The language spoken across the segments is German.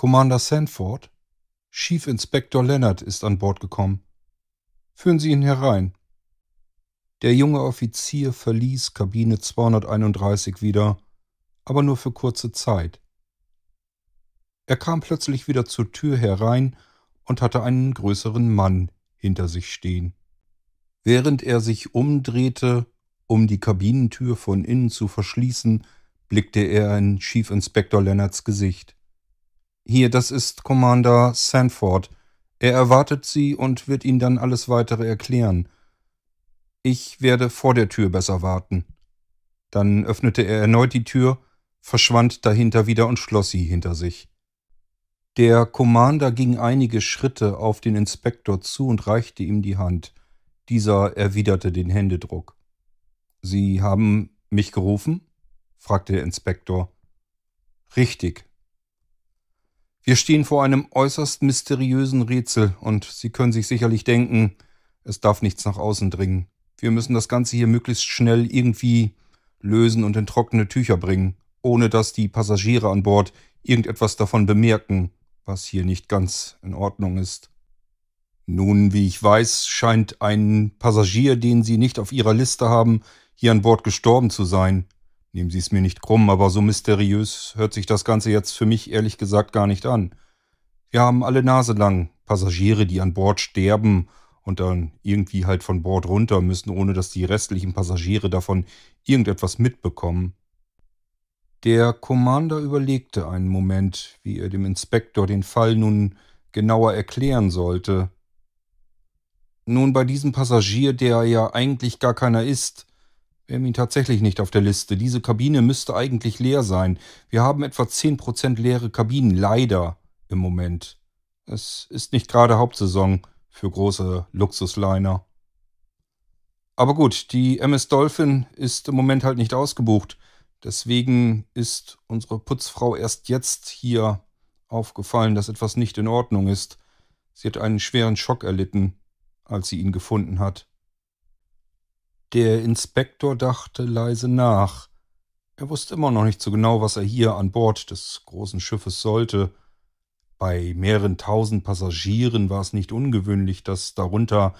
Commander Sanford? Chief Inspector Leonard ist an Bord gekommen. Führen Sie ihn herein. Der junge Offizier verließ Kabine 231 wieder, aber nur für kurze Zeit. Er kam plötzlich wieder zur Tür herein und hatte einen größeren Mann hinter sich stehen. Während er sich umdrehte, um die Kabinentür von innen zu verschließen, blickte er in Chief Inspector Leonards Gesicht. Hier, das ist Commander Sanford. Er erwartet Sie und wird Ihnen dann alles weitere erklären. Ich werde vor der Tür besser warten. Dann öffnete er erneut die Tür, verschwand dahinter wieder und schloss sie hinter sich. Der Commander ging einige Schritte auf den Inspektor zu und reichte ihm die Hand. Dieser erwiderte den Händedruck. Sie haben mich gerufen? fragte der Inspektor. Richtig. Wir stehen vor einem äußerst mysteriösen Rätsel und Sie können sich sicherlich denken, es darf nichts nach außen dringen. Wir müssen das Ganze hier möglichst schnell irgendwie lösen und in trockene Tücher bringen, ohne dass die Passagiere an Bord irgendetwas davon bemerken, was hier nicht ganz in Ordnung ist. Nun, wie ich weiß, scheint ein Passagier, den Sie nicht auf Ihrer Liste haben, hier an Bord gestorben zu sein. Nehmen Sie es mir nicht krumm, aber so mysteriös hört sich das Ganze jetzt für mich ehrlich gesagt gar nicht an. Wir haben alle Nase lang Passagiere, die an Bord sterben und dann irgendwie halt von Bord runter müssen, ohne dass die restlichen Passagiere davon irgendetwas mitbekommen. Der Commander überlegte einen Moment, wie er dem Inspektor den Fall nun genauer erklären sollte. Nun bei diesem Passagier, der ja eigentlich gar keiner ist, wir haben ihn tatsächlich nicht auf der Liste. Diese Kabine müsste eigentlich leer sein. Wir haben etwa 10% leere Kabinen, leider im Moment. Es ist nicht gerade Hauptsaison für große Luxusliner. Aber gut, die MS Dolphin ist im Moment halt nicht ausgebucht. Deswegen ist unsere Putzfrau erst jetzt hier aufgefallen, dass etwas nicht in Ordnung ist. Sie hat einen schweren Schock erlitten, als sie ihn gefunden hat. Der Inspektor dachte leise nach. Er wusste immer noch nicht so genau, was er hier an Bord des großen Schiffes sollte. Bei mehreren tausend Passagieren war es nicht ungewöhnlich, dass darunter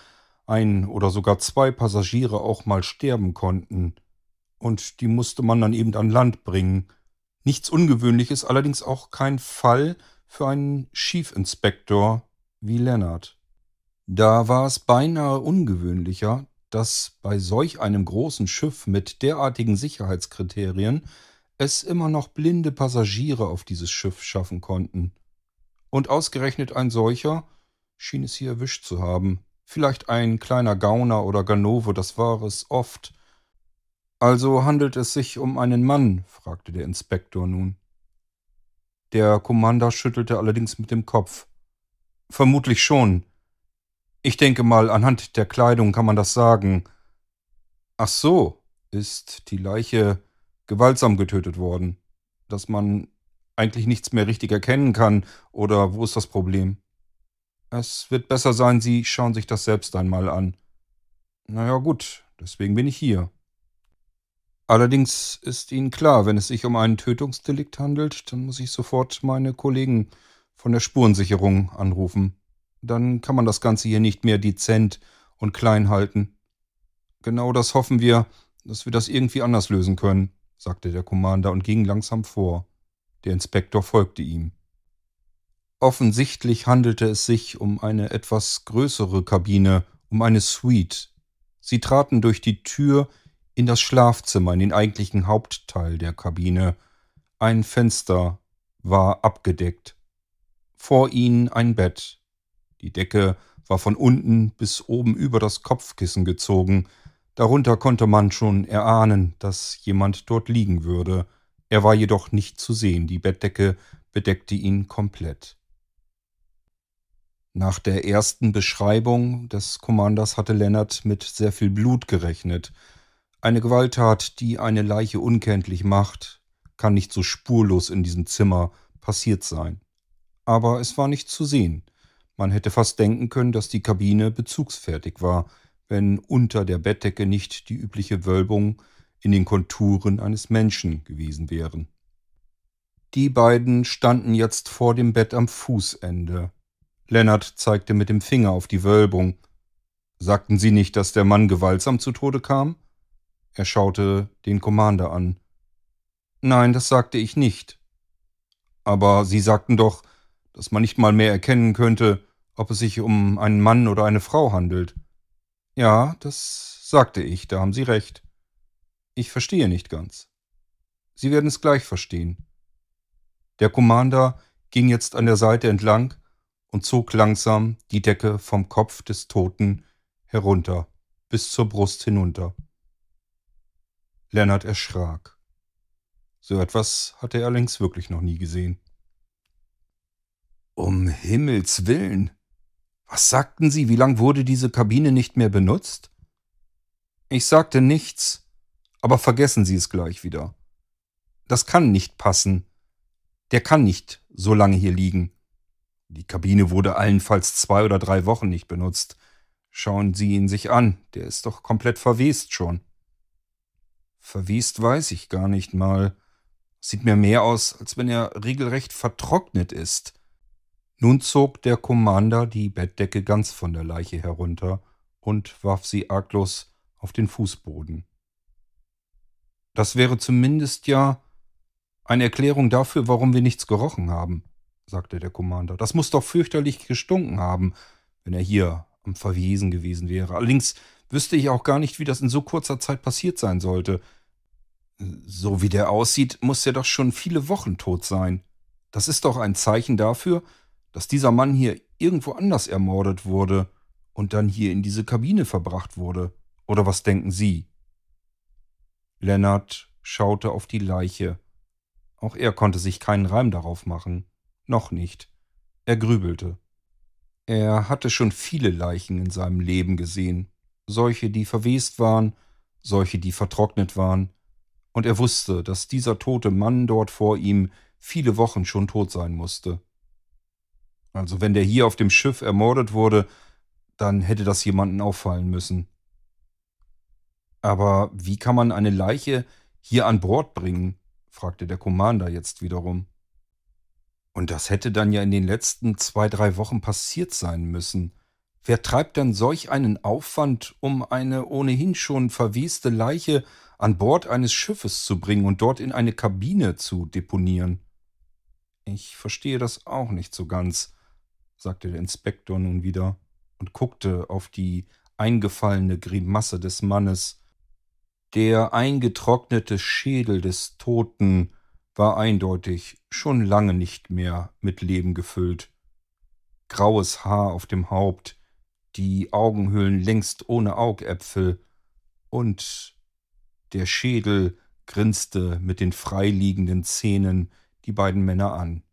ein oder sogar zwei Passagiere auch mal sterben konnten und die musste man dann eben an Land bringen. Nichts Ungewöhnliches, allerdings auch kein Fall für einen Schiefinspektor wie Lennart. Da war es beinahe ungewöhnlicher, dass bei solch einem großen Schiff mit derartigen Sicherheitskriterien es immer noch blinde Passagiere auf dieses Schiff schaffen konnten. Und ausgerechnet ein solcher schien es hier erwischt zu haben. Vielleicht ein kleiner Gauner oder Ganove, das war es oft, also handelt es sich um einen Mann? fragte der Inspektor nun. Der Commander schüttelte allerdings mit dem Kopf. Vermutlich schon. Ich denke mal, anhand der Kleidung kann man das sagen. Ach so, ist die Leiche gewaltsam getötet worden, dass man eigentlich nichts mehr richtig erkennen kann, oder wo ist das Problem? Es wird besser sein, Sie schauen sich das selbst einmal an. Na ja, gut, deswegen bin ich hier. Allerdings ist Ihnen klar, wenn es sich um einen Tötungsdelikt handelt, dann muss ich sofort meine Kollegen von der Spurensicherung anrufen. Dann kann man das Ganze hier nicht mehr dezent und klein halten. Genau das hoffen wir, dass wir das irgendwie anders lösen können, sagte der Commander und ging langsam vor. Der Inspektor folgte ihm. Offensichtlich handelte es sich um eine etwas größere Kabine, um eine Suite. Sie traten durch die Tür in das Schlafzimmer, in den eigentlichen Hauptteil der Kabine. Ein Fenster war abgedeckt. Vor ihnen ein Bett. Die Decke war von unten bis oben über das Kopfkissen gezogen. Darunter konnte man schon erahnen, dass jemand dort liegen würde. Er war jedoch nicht zu sehen. Die Bettdecke bedeckte ihn komplett. Nach der ersten Beschreibung des Kommanders hatte Lennart mit sehr viel Blut gerechnet. Eine Gewalttat, die eine Leiche unkenntlich macht, kann nicht so spurlos in diesem Zimmer passiert sein. Aber es war nicht zu sehen. Man hätte fast denken können, dass die Kabine bezugsfertig war, wenn unter der Bettdecke nicht die übliche Wölbung in den Konturen eines Menschen gewesen wären. Die beiden standen jetzt vor dem Bett am Fußende. Lennart zeigte mit dem Finger auf die Wölbung. Sagten Sie nicht, dass der Mann gewaltsam zu Tode kam? Er schaute den Commander an. Nein, das sagte ich nicht. Aber Sie sagten doch, dass man nicht mal mehr erkennen könnte, ob es sich um einen Mann oder eine Frau handelt. Ja, das sagte ich, da haben Sie recht. Ich verstehe nicht ganz. Sie werden es gleich verstehen. Der Commander ging jetzt an der Seite entlang und zog langsam die Decke vom Kopf des Toten herunter bis zur Brust hinunter. Lennart erschrak. So etwas hatte er allerdings wirklich noch nie gesehen. Um Himmels willen. Was sagten Sie, wie lang wurde diese Kabine nicht mehr benutzt? Ich sagte nichts, aber vergessen Sie es gleich wieder. Das kann nicht passen. Der kann nicht so lange hier liegen. Die Kabine wurde allenfalls zwei oder drei Wochen nicht benutzt. Schauen Sie ihn sich an, der ist doch komplett verwest schon. Verwest weiß ich gar nicht mal. Sieht mir mehr aus, als wenn er regelrecht vertrocknet ist. Nun zog der Commander die Bettdecke ganz von der Leiche herunter und warf sie arglos auf den Fußboden. Das wäre zumindest ja eine Erklärung dafür, warum wir nichts gerochen haben, sagte der Commander. Das muss doch fürchterlich gestunken haben, wenn er hier am Verwesen gewesen wäre. Allerdings wüsste ich auch gar nicht, wie das in so kurzer Zeit passiert sein sollte. So wie der aussieht, muss er doch schon viele Wochen tot sein. Das ist doch ein Zeichen dafür, dass dieser Mann hier irgendwo anders ermordet wurde und dann hier in diese Kabine verbracht wurde. Oder was denken Sie? Lennart schaute auf die Leiche auch er konnte sich keinen Reim darauf machen. Noch nicht. Er grübelte. Er hatte schon viele Leichen in seinem Leben gesehen. Solche, die verwest waren, solche, die vertrocknet waren. Und er wusste, dass dieser tote Mann dort vor ihm viele Wochen schon tot sein musste. Also wenn der hier auf dem Schiff ermordet wurde, dann hätte das jemanden auffallen müssen. Aber wie kann man eine Leiche hier an Bord bringen? fragte der Commander jetzt wiederum. Und das hätte dann ja in den letzten zwei, drei Wochen passiert sein müssen. Wer treibt denn solch einen Aufwand, um eine ohnehin schon verweste Leiche an Bord eines Schiffes zu bringen und dort in eine Kabine zu deponieren? Ich verstehe das auch nicht so ganz, sagte der Inspektor nun wieder und guckte auf die eingefallene Grimasse des Mannes, der eingetrocknete Schädel des Toten war eindeutig schon lange nicht mehr mit Leben gefüllt. Graues Haar auf dem Haupt, die Augenhöhlen längst ohne Augäpfel, und der Schädel grinste mit den freiliegenden Zähnen die beiden Männer an.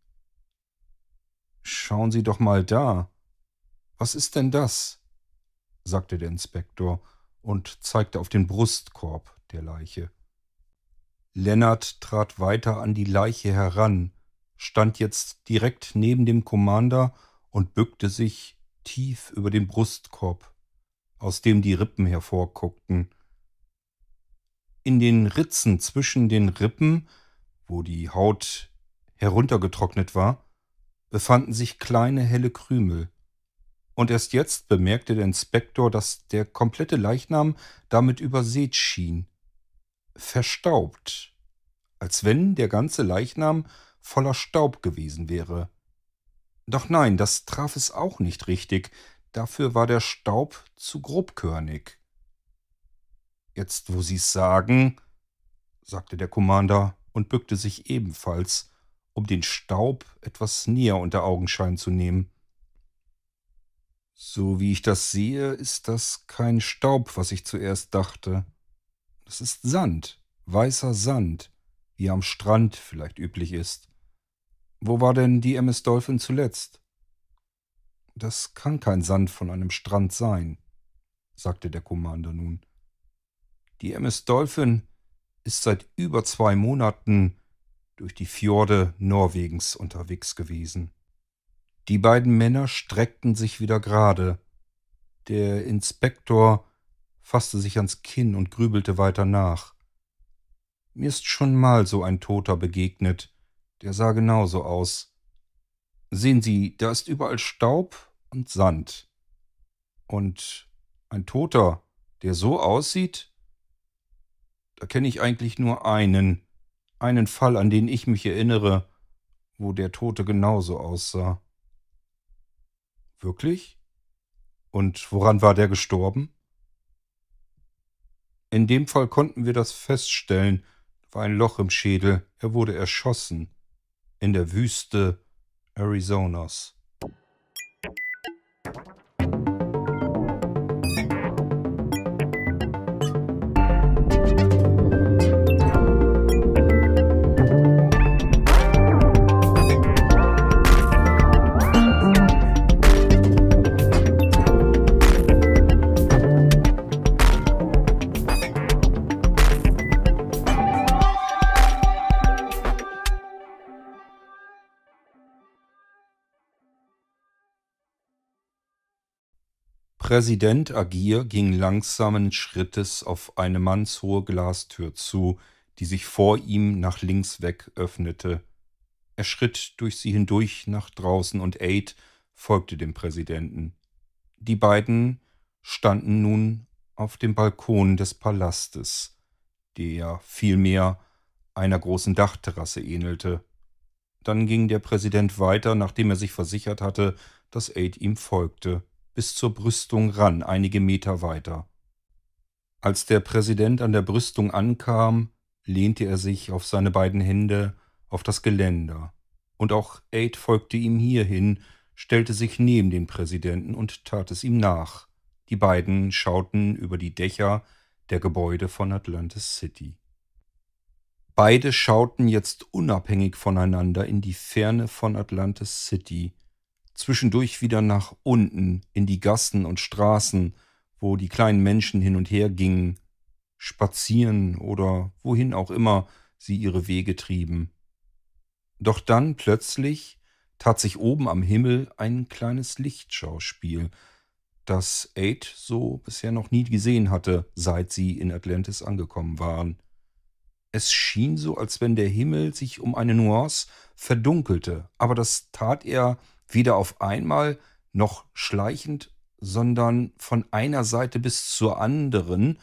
Schauen Sie doch mal da. Was ist denn das? sagte der Inspektor und zeigte auf den Brustkorb der Leiche. Lennart trat weiter an die Leiche heran, stand jetzt direkt neben dem Commander und bückte sich tief über den Brustkorb, aus dem die Rippen hervorguckten. In den Ritzen zwischen den Rippen, wo die Haut heruntergetrocknet war, befanden sich kleine helle Krümel und erst jetzt bemerkte der Inspektor, dass der komplette Leichnam damit übersät schien. Verstaubt, als wenn der ganze Leichnam voller Staub gewesen wäre. Doch nein, das traf es auch nicht richtig, dafür war der Staub zu grobkörnig. Jetzt, wo Sie's sagen, sagte der Commander und bückte sich ebenfalls, um den Staub etwas näher unter Augenschein zu nehmen. So wie ich das sehe, ist das kein Staub, was ich zuerst dachte. Das ist Sand, weißer Sand, wie am Strand vielleicht üblich ist. Wo war denn die MS Dolphin zuletzt? Das kann kein Sand von einem Strand sein, sagte der Commander nun. Die MS Dolphin ist seit über zwei Monaten durch die Fjorde Norwegens unterwegs gewesen. Die beiden Männer streckten sich wieder gerade. Der Inspektor fasste sich ans Kinn und grübelte weiter nach. Mir ist schon mal so ein Toter begegnet, Der sah genauso aus. Sehen Sie, da ist überall Staub und Sand. Und ein Toter, der so aussieht, da kenne ich eigentlich nur einen, einen Fall, an den ich mich erinnere, wo der Tote genauso aussah. Wirklich? Und woran war der gestorben? In dem Fall konnten wir das feststellen. War ein Loch im Schädel. Er wurde erschossen. In der Wüste Arizonas. Präsident Agir ging langsamen Schrittes auf eine mannshohe Glastür zu, die sich vor ihm nach links weg öffnete. Er schritt durch sie hindurch nach draußen und Aid folgte dem Präsidenten. Die beiden standen nun auf dem Balkon des Palastes, der vielmehr einer großen Dachterrasse ähnelte. Dann ging der Präsident weiter, nachdem er sich versichert hatte, dass Aid ihm folgte bis zur Brüstung ran, einige Meter weiter. Als der Präsident an der Brüstung ankam, lehnte er sich auf seine beiden Hände auf das Geländer. Und auch Aid folgte ihm hierhin, stellte sich neben den Präsidenten und tat es ihm nach. Die beiden schauten über die Dächer der Gebäude von Atlantis City. Beide schauten jetzt unabhängig voneinander in die Ferne von Atlantis City, zwischendurch wieder nach unten in die Gassen und Straßen, wo die kleinen Menschen hin und her gingen, spazieren oder wohin auch immer sie ihre Wege trieben. Doch dann plötzlich tat sich oben am Himmel ein kleines Lichtschauspiel, das Aid so bisher noch nie gesehen hatte, seit sie in Atlantis angekommen waren. Es schien so, als wenn der Himmel sich um eine Nuance verdunkelte, aber das tat er weder auf einmal noch schleichend, sondern von einer Seite bis zur anderen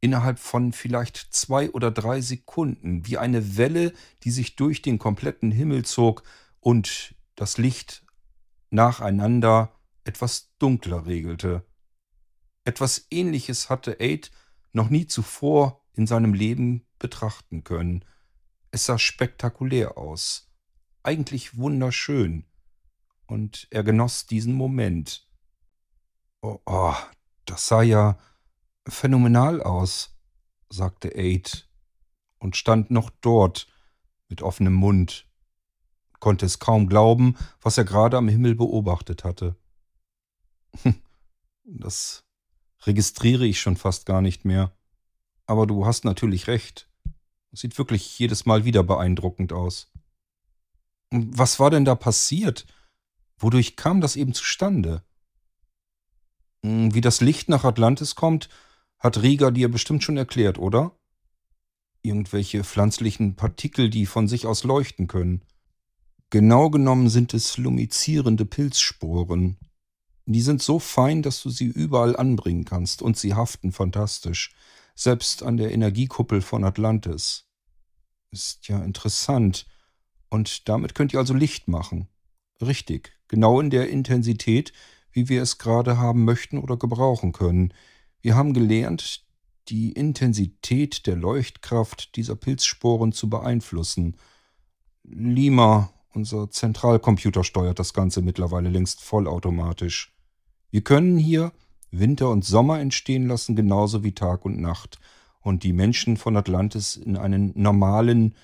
innerhalb von vielleicht zwei oder drei Sekunden, wie eine Welle, die sich durch den kompletten Himmel zog und das Licht nacheinander etwas dunkler regelte. Etwas ähnliches hatte Aid noch nie zuvor in seinem Leben betrachten können. Es sah spektakulär aus, eigentlich wunderschön und er genoss diesen Moment. Oh, oh, das sah ja phänomenal aus, sagte Aid und stand noch dort mit offenem Mund, konnte es kaum glauben, was er gerade am Himmel beobachtet hatte. Das registriere ich schon fast gar nicht mehr. Aber du hast natürlich recht. Sieht wirklich jedes Mal wieder beeindruckend aus. Was war denn da passiert? Wodurch kam das eben zustande? Hm, wie das Licht nach Atlantis kommt, hat Rieger dir bestimmt schon erklärt, oder? Irgendwelche pflanzlichen Partikel, die von sich aus leuchten können. Genau genommen sind es lumizierende Pilzsporen. Die sind so fein, dass du sie überall anbringen kannst und sie haften fantastisch, selbst an der Energiekuppel von Atlantis. Ist ja interessant. Und damit könnt ihr also Licht machen. Richtig, genau in der Intensität, wie wir es gerade haben möchten oder gebrauchen können. Wir haben gelernt, die Intensität der Leuchtkraft dieser Pilzsporen zu beeinflussen. Lima, unser Zentralcomputer, steuert das Ganze mittlerweile längst vollautomatisch. Wir können hier Winter und Sommer entstehen lassen, genauso wie Tag und Nacht, und die Menschen von Atlantis in einen normalen,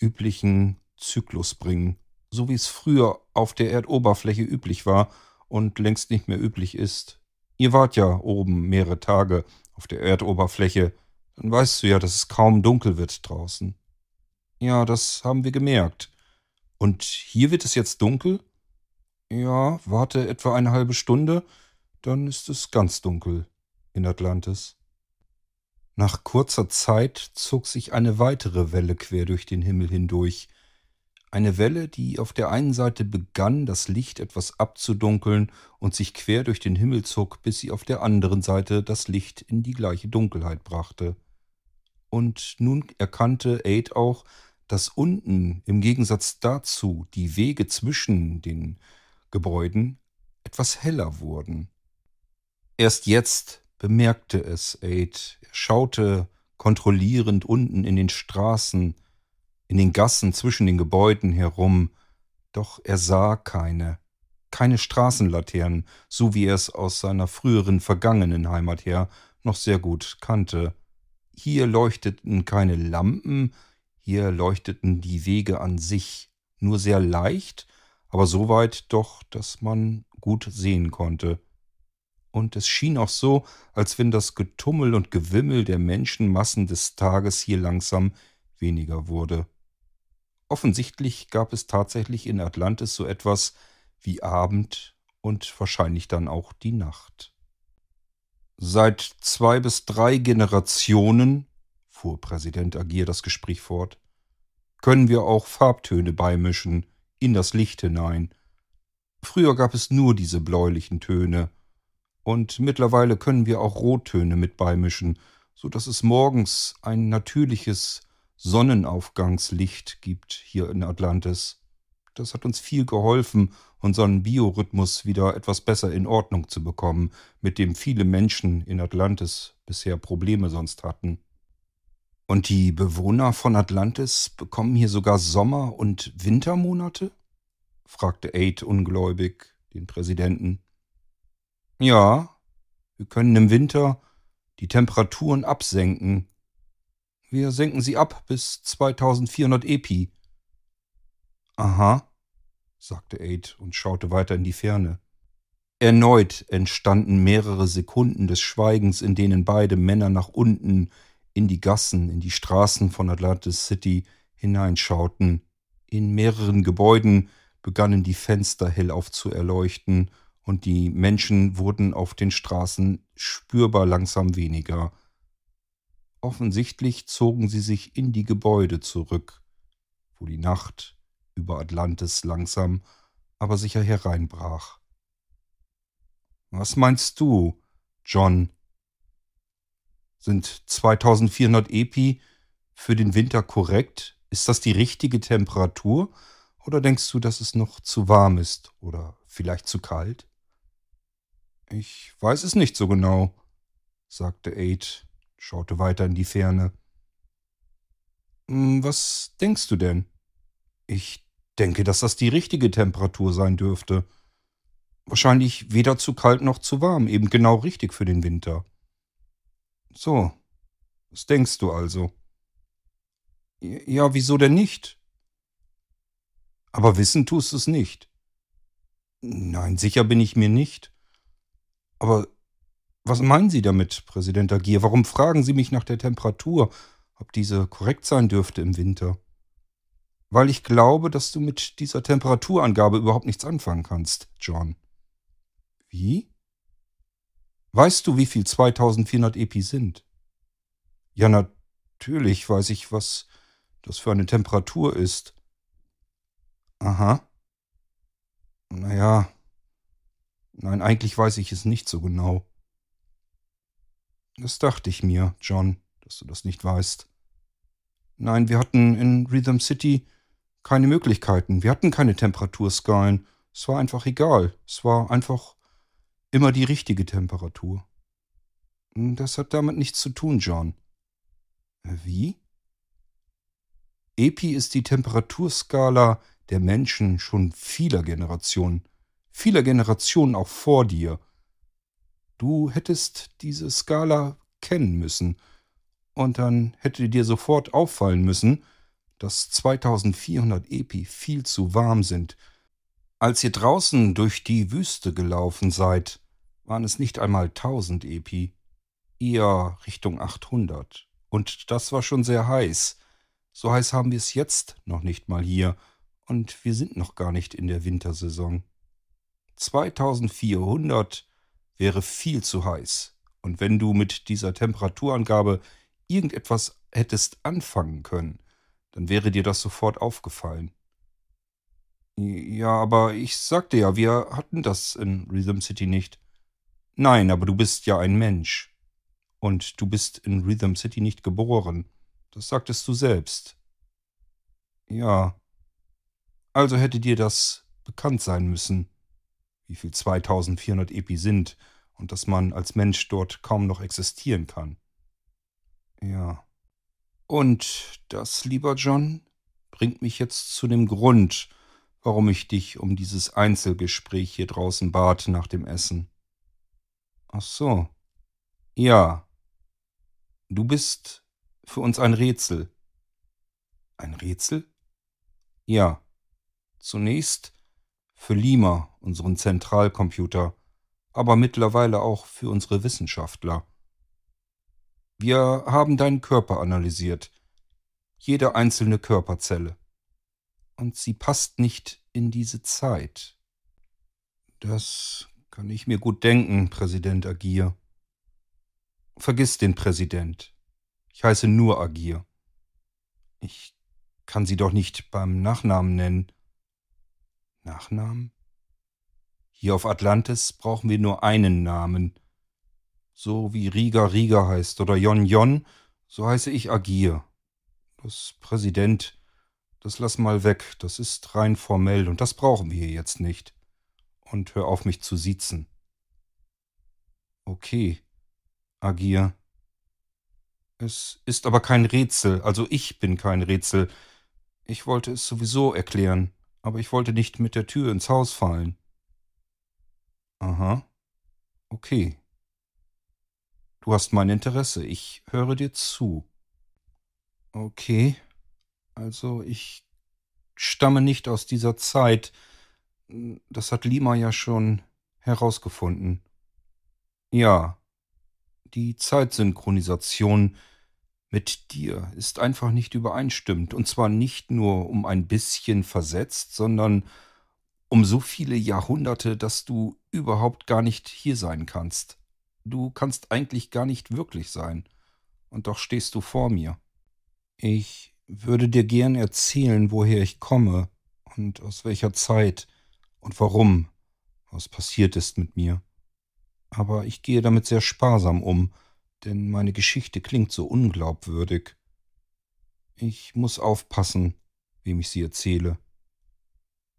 üblichen Zyklus bringen so wie es früher auf der Erdoberfläche üblich war und längst nicht mehr üblich ist. Ihr wart ja oben mehrere Tage auf der Erdoberfläche, dann weißt du ja, dass es kaum dunkel wird draußen. Ja, das haben wir gemerkt. Und hier wird es jetzt dunkel? Ja, warte etwa eine halbe Stunde, dann ist es ganz dunkel in Atlantis. Nach kurzer Zeit zog sich eine weitere Welle quer durch den Himmel hindurch, Eine Welle, die auf der einen Seite begann, das Licht etwas abzudunkeln und sich quer durch den Himmel zog, bis sie auf der anderen Seite das Licht in die gleiche Dunkelheit brachte. Und nun erkannte Aid auch, dass unten im Gegensatz dazu die Wege zwischen den Gebäuden etwas heller wurden. Erst jetzt bemerkte es Aid. Er schaute kontrollierend unten in den Straßen, in den Gassen zwischen den Gebäuden herum, doch er sah keine, keine Straßenlaternen, so wie er es aus seiner früheren vergangenen Heimat her noch sehr gut kannte. Hier leuchteten keine Lampen, hier leuchteten die Wege an sich, nur sehr leicht, aber so weit doch, dass man gut sehen konnte. Und es schien auch so, als wenn das Getummel und Gewimmel der Menschenmassen des Tages hier langsam weniger wurde. Offensichtlich gab es tatsächlich in Atlantis so etwas wie Abend und wahrscheinlich dann auch die Nacht. Seit zwei bis drei Generationen, fuhr Präsident Agir das Gespräch fort, können wir auch Farbtöne beimischen in das Licht hinein. Früher gab es nur diese bläulichen Töne, und mittlerweile können wir auch Rottöne mit beimischen, so dass es morgens ein natürliches Sonnenaufgangslicht gibt hier in Atlantis. Das hat uns viel geholfen, unseren Biorhythmus wieder etwas besser in Ordnung zu bekommen, mit dem viele Menschen in Atlantis bisher Probleme sonst hatten. Und die Bewohner von Atlantis bekommen hier sogar Sommer- und Wintermonate? fragte Aid ungläubig den Präsidenten. Ja, wir können im Winter die Temperaturen absenken, wir senken sie ab bis 2400 Epi. Aha, sagte Aid und schaute weiter in die Ferne. Erneut entstanden mehrere Sekunden des Schweigens, in denen beide Männer nach unten in die Gassen, in die Straßen von Atlantis City hineinschauten. In mehreren Gebäuden begannen die Fenster hellauf zu erleuchten, und die Menschen wurden auf den Straßen spürbar langsam weniger. Offensichtlich zogen sie sich in die Gebäude zurück, wo die Nacht über Atlantis langsam, aber sicher hereinbrach. Was meinst du, John? Sind 2400 Epi für den Winter korrekt? Ist das die richtige Temperatur? Oder denkst du, dass es noch zu warm ist oder vielleicht zu kalt? Ich weiß es nicht so genau, sagte Aid schaute weiter in die Ferne. Hm, was denkst du denn? Ich denke, dass das die richtige Temperatur sein dürfte. Wahrscheinlich weder zu kalt noch zu warm, eben genau richtig für den Winter. So, was denkst du also? Ja, wieso denn nicht? Aber wissen tust du es nicht. Nein, sicher bin ich mir nicht. Aber was meinen Sie damit, Präsident Agier? Warum fragen Sie mich nach der Temperatur, ob diese korrekt sein dürfte im Winter? Weil ich glaube, dass du mit dieser Temperaturangabe überhaupt nichts anfangen kannst, John. Wie? Weißt du, wie viel 2400 Epi sind? Ja, natürlich weiß ich, was das für eine Temperatur ist. Aha. Naja. Nein, eigentlich weiß ich es nicht so genau. Das dachte ich mir, John, dass du das nicht weißt. Nein, wir hatten in Rhythm City keine Möglichkeiten. Wir hatten keine Temperaturskalen. Es war einfach egal. Es war einfach immer die richtige Temperatur. Das hat damit nichts zu tun, John. Wie? Epi ist die Temperaturskala der Menschen schon vieler Generationen, vieler Generationen auch vor dir. Du hättest diese Skala kennen müssen. Und dann hätte dir sofort auffallen müssen, dass 2400 Epi viel zu warm sind. Als ihr draußen durch die Wüste gelaufen seid, waren es nicht einmal 1000 Epi, eher Richtung 800. Und das war schon sehr heiß. So heiß haben wir es jetzt noch nicht mal hier. Und wir sind noch gar nicht in der Wintersaison. 2400 wäre viel zu heiß. Und wenn du mit dieser Temperaturangabe irgendetwas hättest anfangen können, dann wäre dir das sofort aufgefallen. Ja, aber ich sagte ja, wir hatten das in Rhythm City nicht. Nein, aber du bist ja ein Mensch. Und du bist in Rhythm City nicht geboren. Das sagtest du selbst. Ja. Also hätte dir das bekannt sein müssen, wie viel 2400 Epi sind und dass man als Mensch dort kaum noch existieren kann. Ja. Und das, lieber John, bringt mich jetzt zu dem Grund, warum ich dich um dieses Einzelgespräch hier draußen bat nach dem Essen. Ach so. Ja. Du bist für uns ein Rätsel. Ein Rätsel? Ja. Zunächst für Lima, unseren Zentralcomputer, aber mittlerweile auch für unsere Wissenschaftler. Wir haben deinen Körper analysiert, jede einzelne Körperzelle. Und sie passt nicht in diese Zeit. Das kann ich mir gut denken, Präsident Agir. Vergiss den Präsident. Ich heiße nur Agir. Ich kann sie doch nicht beim Nachnamen nennen. Nachnamen? Hier auf Atlantis brauchen wir nur einen Namen. So wie Riga Riga heißt oder Jon Jon, so heiße ich Agir. Das Präsident, das lass mal weg, das ist rein formell und das brauchen wir jetzt nicht. Und hör auf mich zu siezen. Okay, Agir. Es ist aber kein Rätsel, also ich bin kein Rätsel. Ich wollte es sowieso erklären, aber ich wollte nicht mit der Tür ins Haus fallen. Aha. Okay. Du hast mein Interesse, ich höre dir zu. Okay. Also ich stamme nicht aus dieser Zeit. Das hat Lima ja schon herausgefunden. Ja. Die Zeitsynchronisation mit dir ist einfach nicht übereinstimmt. Und zwar nicht nur um ein bisschen versetzt, sondern um so viele Jahrhunderte, dass du überhaupt gar nicht hier sein kannst. Du kannst eigentlich gar nicht wirklich sein. Und doch stehst du vor mir. Ich würde dir gern erzählen, woher ich komme und aus welcher Zeit und warum was passiert ist mit mir. Aber ich gehe damit sehr sparsam um, denn meine Geschichte klingt so unglaubwürdig. Ich muss aufpassen, wem ich sie erzähle.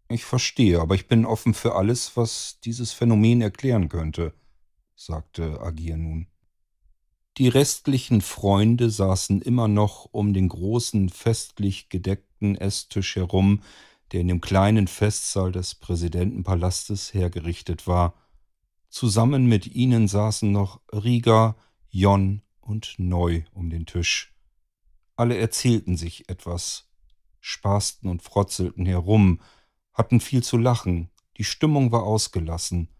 Ich verstehe, aber ich bin offen für alles, was dieses Phänomen erklären könnte, sagte Agir nun. Die restlichen Freunde saßen immer noch um den großen festlich gedeckten Esstisch herum, der in dem kleinen Festsaal des Präsidentenpalastes hergerichtet war. Zusammen mit ihnen saßen noch Riga, Jon und Neu um den Tisch. Alle erzählten sich etwas, spaßten und frotzelten herum, hatten viel zu lachen, die Stimmung war ausgelassen.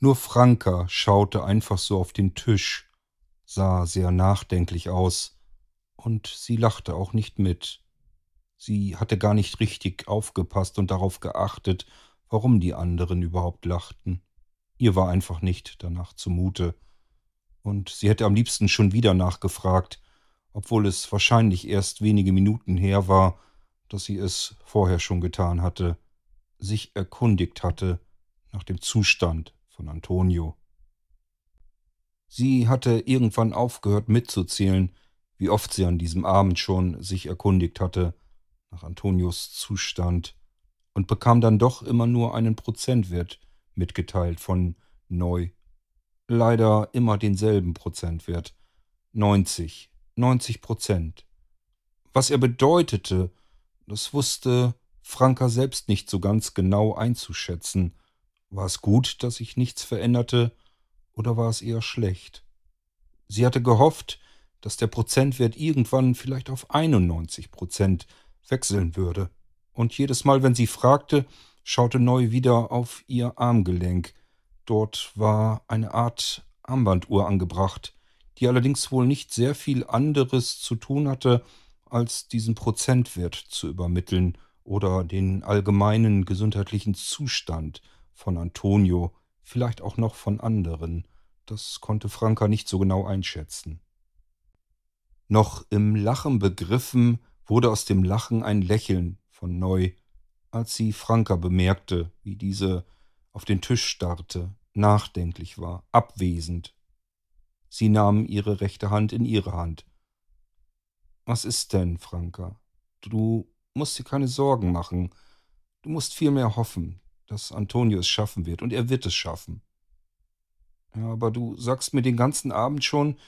Nur Franka schaute einfach so auf den Tisch, sah sehr nachdenklich aus, und sie lachte auch nicht mit. Sie hatte gar nicht richtig aufgepasst und darauf geachtet, warum die anderen überhaupt lachten. Ihr war einfach nicht danach zumute. Und sie hätte am liebsten schon wieder nachgefragt, obwohl es wahrscheinlich erst wenige Minuten her war, dass sie es vorher schon getan hatte, sich erkundigt hatte nach dem Zustand von Antonio. Sie hatte irgendwann aufgehört mitzuzählen, wie oft sie an diesem Abend schon sich erkundigt hatte nach Antonios Zustand und bekam dann doch immer nur einen Prozentwert mitgeteilt von neu. Leider immer denselben Prozentwert. 90. 90 Prozent. Was er bedeutete, das wusste Franka selbst nicht so ganz genau einzuschätzen. War es gut, dass sich nichts veränderte, oder war es eher schlecht? Sie hatte gehofft, dass der Prozentwert irgendwann vielleicht auf 91 Prozent wechseln würde. Und jedes Mal, wenn sie fragte, schaute Neu wieder auf ihr Armgelenk. Dort war eine Art Armbanduhr angebracht, die allerdings wohl nicht sehr viel anderes zu tun hatte, als diesen Prozentwert zu übermitteln oder den allgemeinen gesundheitlichen Zustand von Antonio vielleicht auch noch von anderen. Das konnte Franka nicht so genau einschätzen. Noch im Lachen begriffen, wurde aus dem Lachen ein Lächeln von Neu, als sie Franka bemerkte, wie diese auf den Tisch starrte, nachdenklich war, abwesend. Sie nahm ihre rechte Hand in ihre Hand. Was ist denn, Franka? Du musst dir keine Sorgen machen. Du musst vielmehr hoffen, dass Antonio es schaffen wird, und er wird es schaffen. Ja, aber du sagst mir den ganzen Abend schon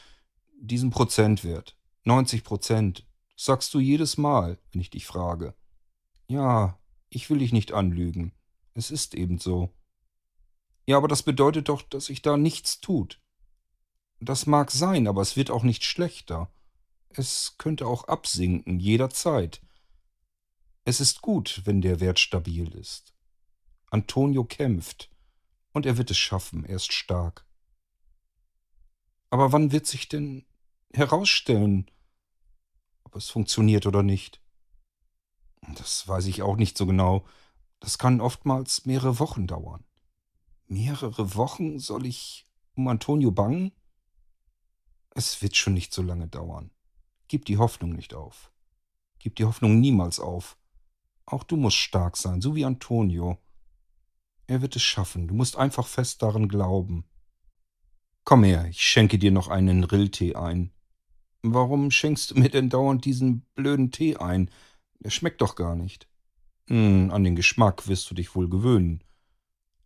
diesen Prozentwert. 90 Prozent. Das sagst du jedes Mal, wenn ich dich frage. Ja, ich will dich nicht anlügen. Es ist eben so. Ja, aber das bedeutet doch, dass sich da nichts tut. Das mag sein, aber es wird auch nicht schlechter. Es könnte auch absinken, jederzeit. Es ist gut, wenn der Wert stabil ist. Antonio kämpft, und er wird es schaffen, er ist stark. Aber wann wird sich denn herausstellen, ob es funktioniert oder nicht? Das weiß ich auch nicht so genau. Das kann oftmals mehrere Wochen dauern. Mehrere Wochen soll ich um Antonio bangen? Es wird schon nicht so lange dauern. Gib die Hoffnung nicht auf. Gib die Hoffnung niemals auf. Auch du musst stark sein, so wie Antonio. Er wird es schaffen. Du musst einfach fest daran glauben. Komm her, ich schenke dir noch einen Rilltee ein. Warum schenkst du mir denn dauernd diesen blöden Tee ein? Der schmeckt doch gar nicht. Hm, an den Geschmack wirst du dich wohl gewöhnen.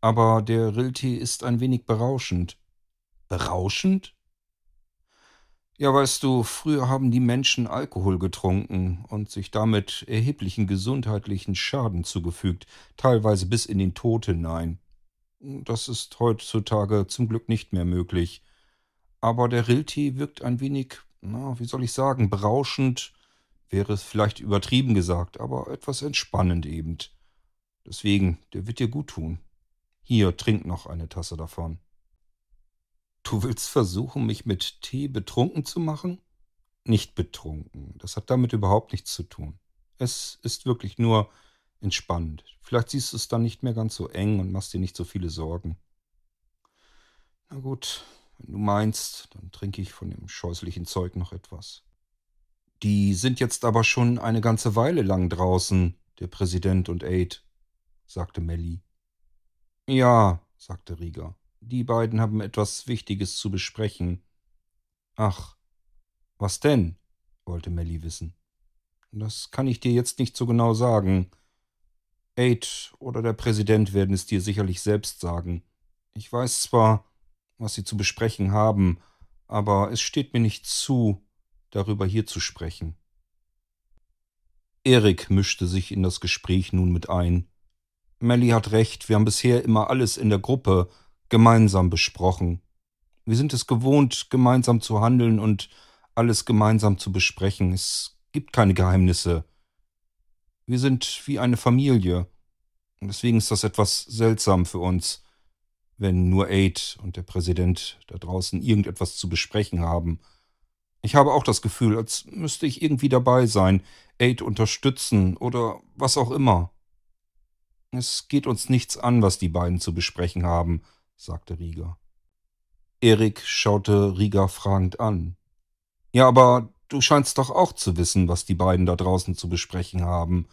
Aber der Rilltee ist ein wenig berauschend. Berauschend? Ja, weißt du, früher haben die Menschen Alkohol getrunken und sich damit erheblichen gesundheitlichen Schaden zugefügt, teilweise bis in den Tod hinein. Das ist heutzutage zum Glück nicht mehr möglich. Aber der Rilltee wirkt ein wenig, na, wie soll ich sagen, berauschend, wäre es vielleicht übertrieben gesagt, aber etwas entspannend eben. Deswegen, der wird dir gut tun. Hier, trink noch eine Tasse davon. Du willst versuchen, mich mit Tee betrunken zu machen? Nicht betrunken. Das hat damit überhaupt nichts zu tun. Es ist wirklich nur entspannend. Vielleicht siehst du es dann nicht mehr ganz so eng und machst dir nicht so viele Sorgen. Na gut, wenn du meinst, dann trinke ich von dem scheußlichen Zeug noch etwas. Die sind jetzt aber schon eine ganze Weile lang draußen, der Präsident und Aid, sagte Melly. Ja, sagte Rieger. Die beiden haben etwas Wichtiges zu besprechen. Ach, was denn? wollte Melly wissen. Das kann ich dir jetzt nicht so genau sagen. Aid oder der Präsident werden es dir sicherlich selbst sagen. Ich weiß zwar, was sie zu besprechen haben, aber es steht mir nicht zu, darüber hier zu sprechen. Erik mischte sich in das Gespräch nun mit ein. Melly hat recht, wir haben bisher immer alles in der Gruppe gemeinsam besprochen. Wir sind es gewohnt, gemeinsam zu handeln und alles gemeinsam zu besprechen. Es gibt keine Geheimnisse. Wir sind wie eine Familie. Und deswegen ist das etwas seltsam für uns, wenn nur Aid und der Präsident da draußen irgendetwas zu besprechen haben. Ich habe auch das Gefühl, als müsste ich irgendwie dabei sein, Aid unterstützen oder was auch immer. Es geht uns nichts an, was die beiden zu besprechen haben, sagte Rieger. Erik schaute Rieger fragend an. Ja, aber du scheinst doch auch zu wissen, was die beiden da draußen zu besprechen haben.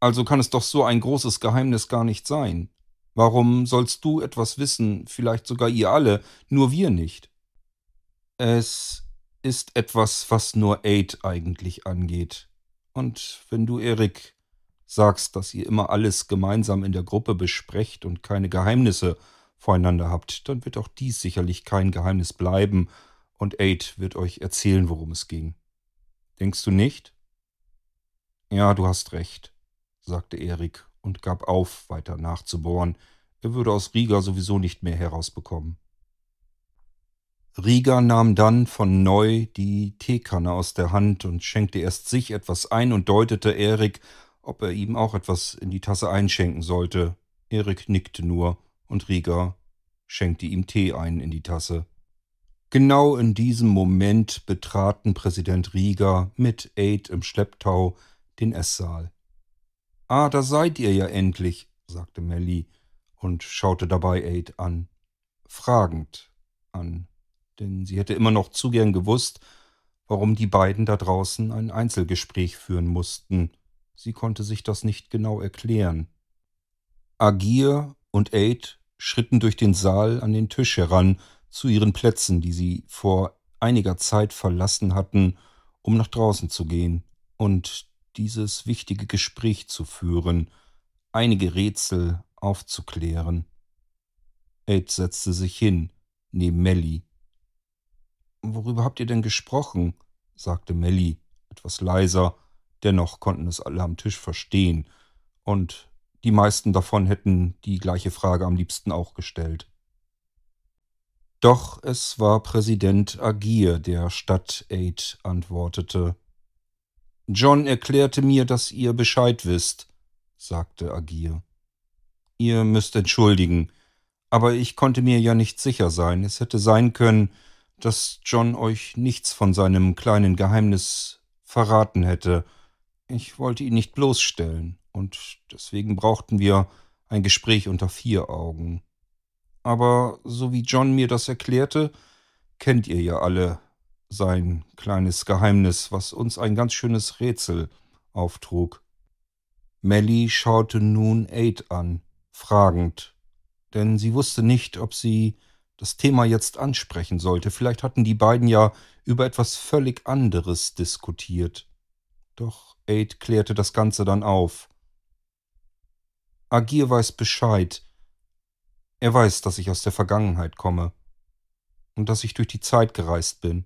Also kann es doch so ein großes Geheimnis gar nicht sein. Warum sollst du etwas wissen, vielleicht sogar ihr alle, nur wir nicht? Es ist etwas, was nur Aid eigentlich angeht. Und wenn du, Erik, sagst, dass ihr immer alles gemeinsam in der Gruppe besprecht und keine Geheimnisse voreinander habt, dann wird auch dies sicherlich kein Geheimnis bleiben und Aid wird euch erzählen, worum es ging. Denkst du nicht? Ja, du hast recht, sagte Erik und gab auf, weiter nachzubohren. Er würde aus Rieger sowieso nicht mehr herausbekommen. Rieger nahm dann von neu die Teekanne aus der Hand und schenkte erst sich etwas ein und deutete Erik, ob er ihm auch etwas in die Tasse einschenken sollte. Erik nickte nur und Rieger schenkte ihm Tee ein in die Tasse. Genau in diesem Moment betraten Präsident Rieger mit Aid im Schlepptau den Esssaal. Ah, da seid ihr ja endlich, sagte Melly und schaute dabei Aid an. Fragend an, denn sie hätte immer noch zu gern gewusst, warum die beiden da draußen ein Einzelgespräch führen mussten. Sie konnte sich das nicht genau erklären. Agir und Aid schritten durch den Saal an den Tisch heran zu ihren Plätzen, die sie vor einiger Zeit verlassen hatten, um nach draußen zu gehen und dieses wichtige Gespräch zu führen, einige Rätsel aufzuklären. Aid setzte sich hin, neben Melly. Worüber habt ihr denn gesprochen? sagte Melly, etwas leiser, dennoch konnten es alle am Tisch verstehen, und die meisten davon hätten die gleiche Frage am liebsten auch gestellt. Doch es war Präsident Agir, der Stadt Aid antwortete. John erklärte mir, dass ihr Bescheid wisst, sagte Agir. Ihr müsst entschuldigen, aber ich konnte mir ja nicht sicher sein. Es hätte sein können, dass John euch nichts von seinem kleinen Geheimnis verraten hätte. Ich wollte ihn nicht bloßstellen, und deswegen brauchten wir ein Gespräch unter vier Augen. Aber so wie John mir das erklärte, kennt ihr ja alle sein kleines Geheimnis, was uns ein ganz schönes Rätsel auftrug. Melly schaute nun Aid an, fragend, denn sie wusste nicht, ob sie das Thema jetzt ansprechen sollte. Vielleicht hatten die beiden ja über etwas völlig anderes diskutiert. Doch Aid klärte das Ganze dann auf. Agir weiß Bescheid. Er weiß, dass ich aus der Vergangenheit komme und dass ich durch die Zeit gereist bin.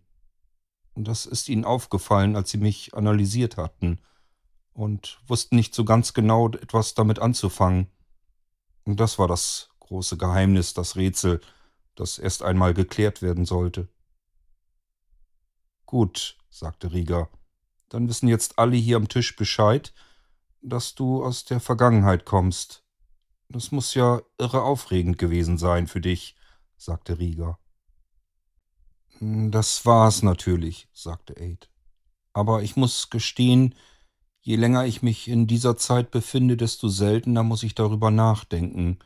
Und das ist ihnen aufgefallen, als sie mich analysiert hatten und wussten nicht so ganz genau etwas damit anzufangen. Und das war das große Geheimnis, das Rätsel, das erst einmal geklärt werden sollte. Gut, sagte Rieger, dann wissen jetzt alle hier am Tisch Bescheid, dass du aus der Vergangenheit kommst. Das muss ja irre aufregend gewesen sein für dich, sagte Rieger. Das war's natürlich, sagte Aid. Aber ich muss gestehen, je länger ich mich in dieser Zeit befinde, desto seltener muss ich darüber nachdenken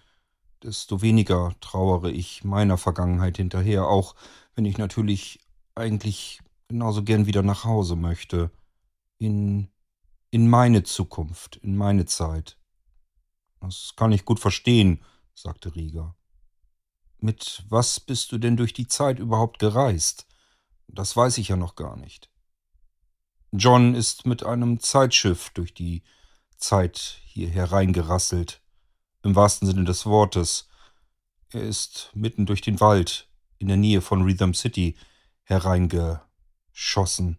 desto weniger trauere ich meiner Vergangenheit hinterher, auch wenn ich natürlich eigentlich genauso gern wieder nach Hause möchte. In, in meine Zukunft, in meine Zeit. Das kann ich gut verstehen, sagte Rieger. Mit was bist du denn durch die Zeit überhaupt gereist? Das weiß ich ja noch gar nicht. John ist mit einem Zeitschiff durch die Zeit hier hereingerasselt, im wahrsten Sinne des Wortes. Er ist mitten durch den Wald in der Nähe von Rhythm City hereingeschossen,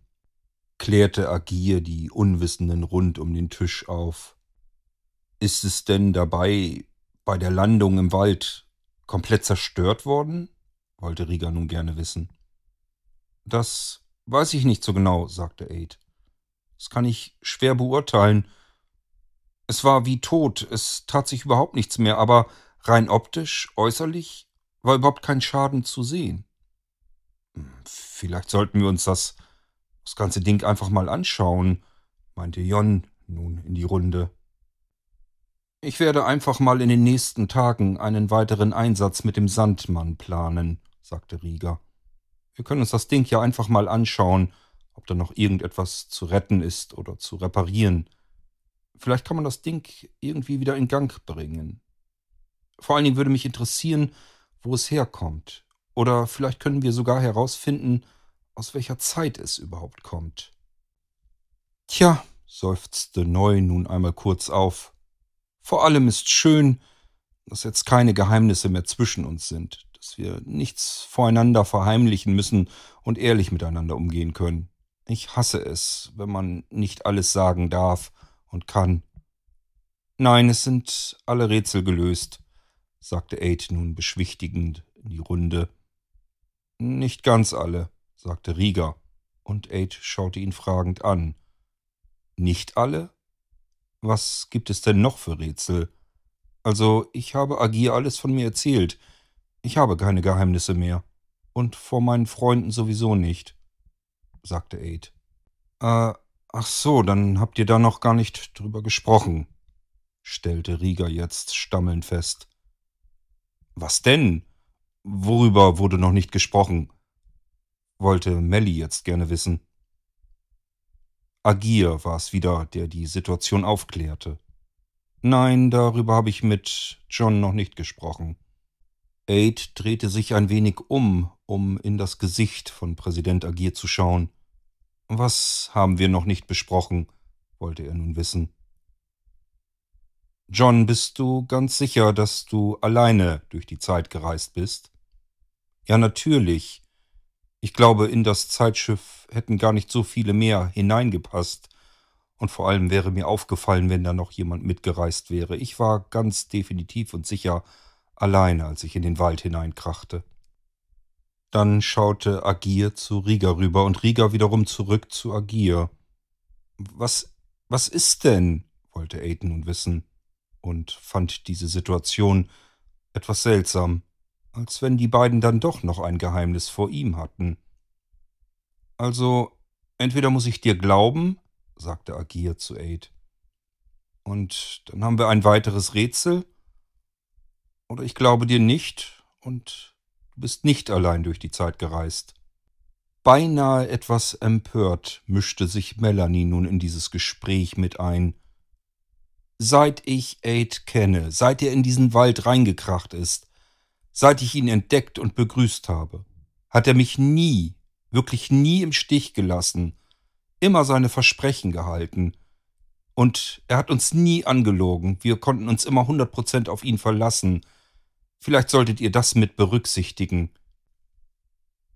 klärte Agir die Unwissenden rund um den Tisch auf. Ist es denn dabei bei der Landung im Wald komplett zerstört worden? wollte Rieger nun gerne wissen. Das weiß ich nicht so genau, sagte Aid. Das kann ich schwer beurteilen, es war wie tot, es tat sich überhaupt nichts mehr, aber rein optisch, äußerlich, war überhaupt kein Schaden zu sehen. Hm, vielleicht sollten wir uns das, das ganze Ding einfach mal anschauen, meinte Jon nun in die Runde. Ich werde einfach mal in den nächsten Tagen einen weiteren Einsatz mit dem Sandmann planen, sagte Rieger. Wir können uns das Ding ja einfach mal anschauen, ob da noch irgendetwas zu retten ist oder zu reparieren. Vielleicht kann man das Ding irgendwie wieder in Gang bringen. Vor allen Dingen würde mich interessieren, wo es herkommt. Oder vielleicht können wir sogar herausfinden, aus welcher Zeit es überhaupt kommt. Tja, seufzte Neu nun einmal kurz auf. Vor allem ist schön, dass jetzt keine Geheimnisse mehr zwischen uns sind, dass wir nichts voreinander verheimlichen müssen und ehrlich miteinander umgehen können. Ich hasse es, wenn man nicht alles sagen darf und kann. Nein, es sind alle Rätsel gelöst, sagte Aid nun beschwichtigend in die Runde. Nicht ganz alle, sagte Rieger, und Aid schaute ihn fragend an. Nicht alle? Was gibt es denn noch für Rätsel? Also, ich habe Agir alles von mir erzählt. Ich habe keine Geheimnisse mehr. Und vor meinen Freunden sowieso nicht, sagte Aid. Äh, Ach so, dann habt ihr da noch gar nicht drüber gesprochen, stellte Rieger jetzt stammelnd fest. Was denn? Worüber wurde noch nicht gesprochen? Wollte Melly jetzt gerne wissen. Agir war es wieder, der die Situation aufklärte. Nein, darüber habe ich mit John noch nicht gesprochen. Aid drehte sich ein wenig um, um in das Gesicht von Präsident Agir zu schauen. Was haben wir noch nicht besprochen? wollte er nun wissen. John, bist du ganz sicher, dass du alleine durch die Zeit gereist bist? Ja, natürlich. Ich glaube, in das Zeitschiff hätten gar nicht so viele mehr hineingepasst. Und vor allem wäre mir aufgefallen, wenn da noch jemand mitgereist wäre. Ich war ganz definitiv und sicher alleine, als ich in den Wald hineinkrachte. Dann schaute Agir zu Riga rüber und Riga wiederum zurück zu Agir. Was, was ist denn? wollte Aiden nun wissen und fand diese Situation etwas seltsam, als wenn die beiden dann doch noch ein Geheimnis vor ihm hatten. Also, entweder muss ich dir glauben, sagte Agir zu Aid, und dann haben wir ein weiteres Rätsel, oder ich glaube dir nicht und du bist nicht allein durch die Zeit gereist. Beinahe etwas empört mischte sich Melanie nun in dieses Gespräch mit ein. Seit ich Aid kenne, seit er in diesen Wald reingekracht ist, seit ich ihn entdeckt und begrüßt habe, hat er mich nie, wirklich nie im Stich gelassen, immer seine Versprechen gehalten. Und er hat uns nie angelogen, wir konnten uns immer hundert Prozent auf ihn verlassen, Vielleicht solltet ihr das mit berücksichtigen.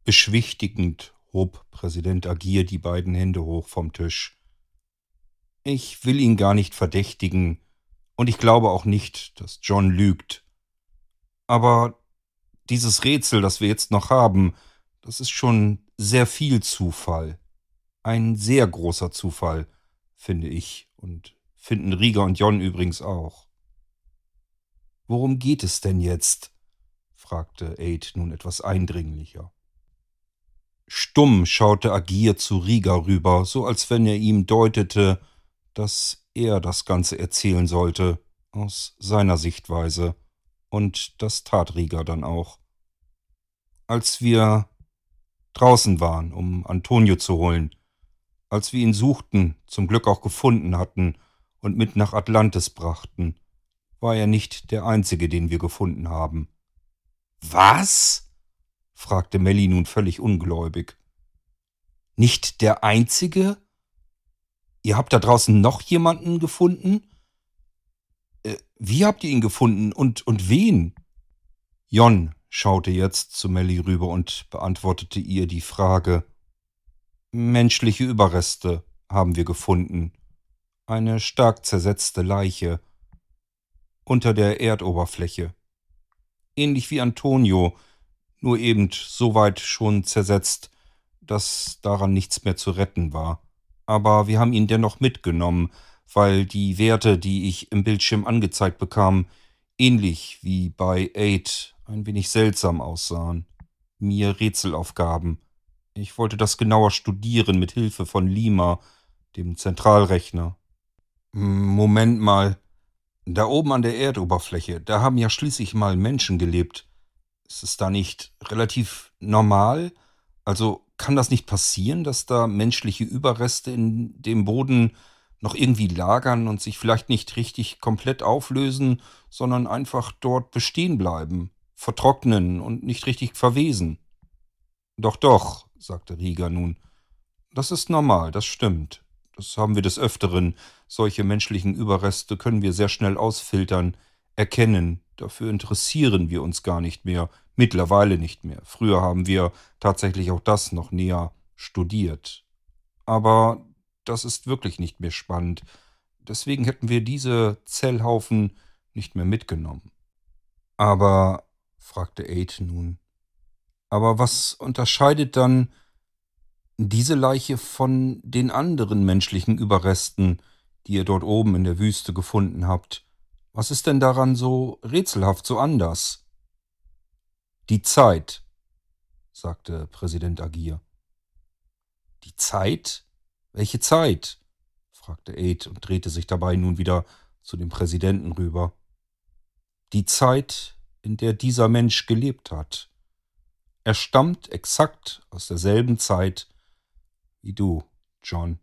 Beschwichtigend hob Präsident Agir die beiden Hände hoch vom Tisch. Ich will ihn gar nicht verdächtigen, und ich glaube auch nicht, dass John lügt. Aber dieses Rätsel, das wir jetzt noch haben, das ist schon sehr viel Zufall. Ein sehr großer Zufall, finde ich, und finden Rieger und Jon übrigens auch. Worum geht es denn jetzt? fragte Aid nun etwas eindringlicher. Stumm schaute Agir zu Rieger rüber, so als wenn er ihm deutete, dass er das Ganze erzählen sollte, aus seiner Sichtweise, und das tat Rieger dann auch. Als wir draußen waren, um Antonio zu holen, als wir ihn suchten, zum Glück auch gefunden hatten und mit nach Atlantis brachten, war er nicht der einzige, den wir gefunden haben. Was? fragte Melly nun völlig ungläubig. Nicht der einzige? Ihr habt da draußen noch jemanden gefunden? Wie habt ihr ihn gefunden und, und wen? Jon schaute jetzt zu Melly rüber und beantwortete ihr die Frage. Menschliche Überreste haben wir gefunden. Eine stark zersetzte Leiche unter der Erdoberfläche. Ähnlich wie Antonio, nur eben so weit schon zersetzt, dass daran nichts mehr zu retten war. Aber wir haben ihn dennoch mitgenommen, weil die Werte, die ich im Bildschirm angezeigt bekam, ähnlich wie bei Aid ein wenig seltsam aussahen. Mir Rätselaufgaben. Ich wollte das genauer studieren mit Hilfe von Lima, dem Zentralrechner. Moment mal, da oben an der Erdoberfläche, da haben ja schließlich mal Menschen gelebt. Ist es da nicht relativ normal? Also kann das nicht passieren, dass da menschliche Überreste in dem Boden noch irgendwie lagern und sich vielleicht nicht richtig komplett auflösen, sondern einfach dort bestehen bleiben, vertrocknen und nicht richtig verwesen? Doch, doch, sagte Rieger nun. Das ist normal, das stimmt. Das haben wir des Öfteren. Solche menschlichen Überreste können wir sehr schnell ausfiltern, erkennen. Dafür interessieren wir uns gar nicht mehr. Mittlerweile nicht mehr. Früher haben wir tatsächlich auch das noch näher studiert. Aber das ist wirklich nicht mehr spannend. Deswegen hätten wir diese Zellhaufen nicht mehr mitgenommen. Aber, fragte Aid nun, aber was unterscheidet dann diese Leiche von den anderen menschlichen Überresten, die ihr dort oben in der Wüste gefunden habt. Was ist denn daran so rätselhaft, so anders? Die Zeit, sagte Präsident Agir. Die Zeit? Welche Zeit? fragte Aid und drehte sich dabei nun wieder zu dem Präsidenten rüber. Die Zeit, in der dieser Mensch gelebt hat. Er stammt exakt aus derselben Zeit, wie du, John.